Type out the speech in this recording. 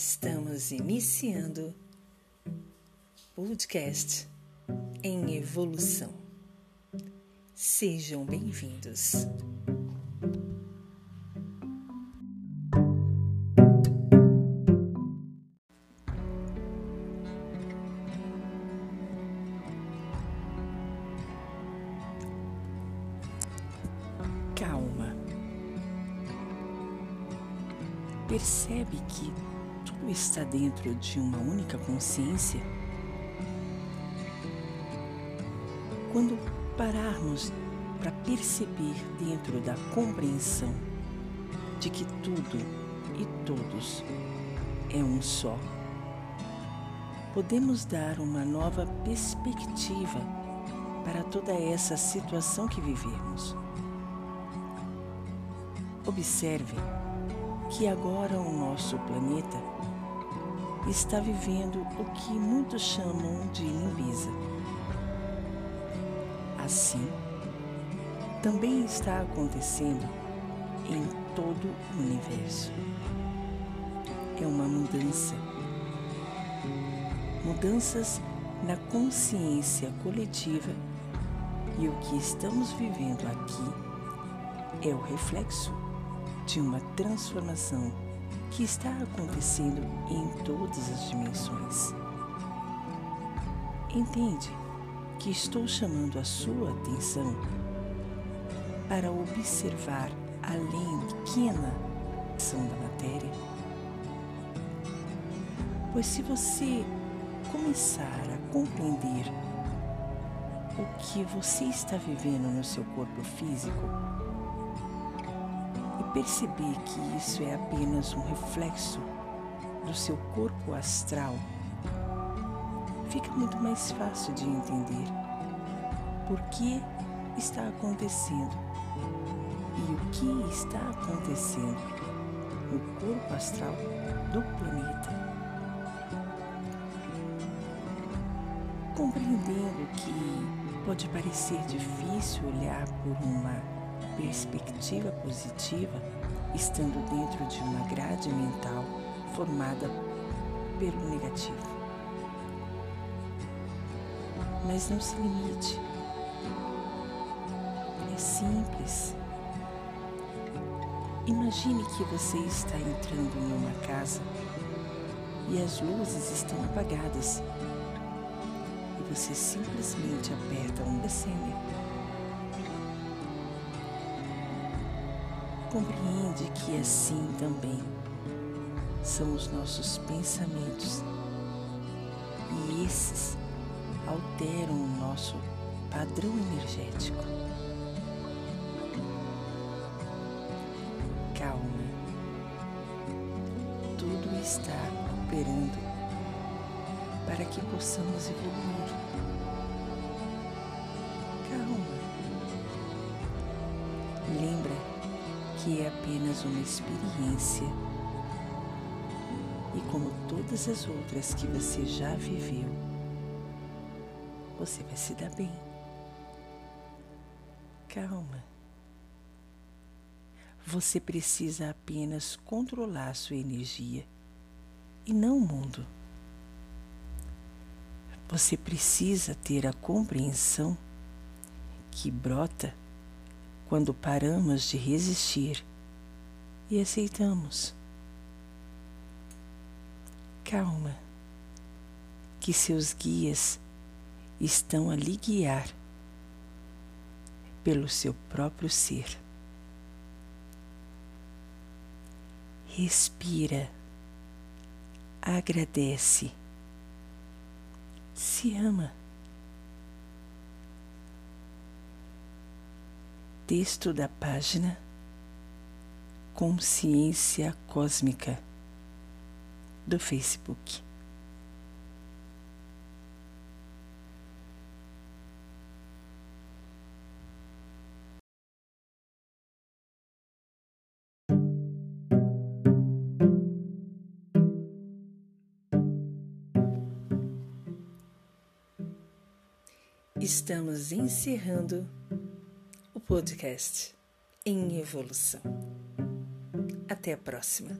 Estamos iniciando podcast em evolução. Sejam bem-vindos. Calma. Percebe que tudo está dentro de uma única consciência? Quando pararmos para perceber dentro da compreensão de que tudo e todos é um só, podemos dar uma nova perspectiva para toda essa situação que vivemos. Observe que agora o nosso planeta está vivendo o que muitos chamam de limpeza. Assim, também está acontecendo em todo o universo. É uma mudança. Mudanças na consciência coletiva e o que estamos vivendo aqui é o reflexo de uma transformação que está acontecendo em todas as dimensões. Entende que estou chamando a sua atenção para observar além pequena ação da matéria? Pois se você começar a compreender o que você está vivendo no seu corpo físico, perceber que isso é apenas um reflexo do seu corpo astral, fica muito mais fácil de entender por que está acontecendo e o que está acontecendo no corpo astral do planeta. Compreendendo que pode parecer difícil olhar por uma perspectiva positiva estando dentro de uma grade mental formada pelo negativo. Mas não se limite. É simples. Imagine que você está entrando em uma casa e as luzes estão apagadas e você simplesmente aperta um acender. Compreende que assim também são os nossos pensamentos e esses alteram o nosso padrão energético. Calma, tudo está operando para que possamos evoluir. Que é apenas uma experiência e como todas as outras que você já viveu, você vai se dar bem. Calma. Você precisa apenas controlar sua energia e não o mundo. Você precisa ter a compreensão que brota quando paramos de resistir e aceitamos. Calma, que seus guias estão a lhe guiar pelo seu próprio ser. Respira, agradece, se ama. Texto da página Consciência Cósmica do Facebook. Estamos encerrando podcast em evolução. Até a próxima.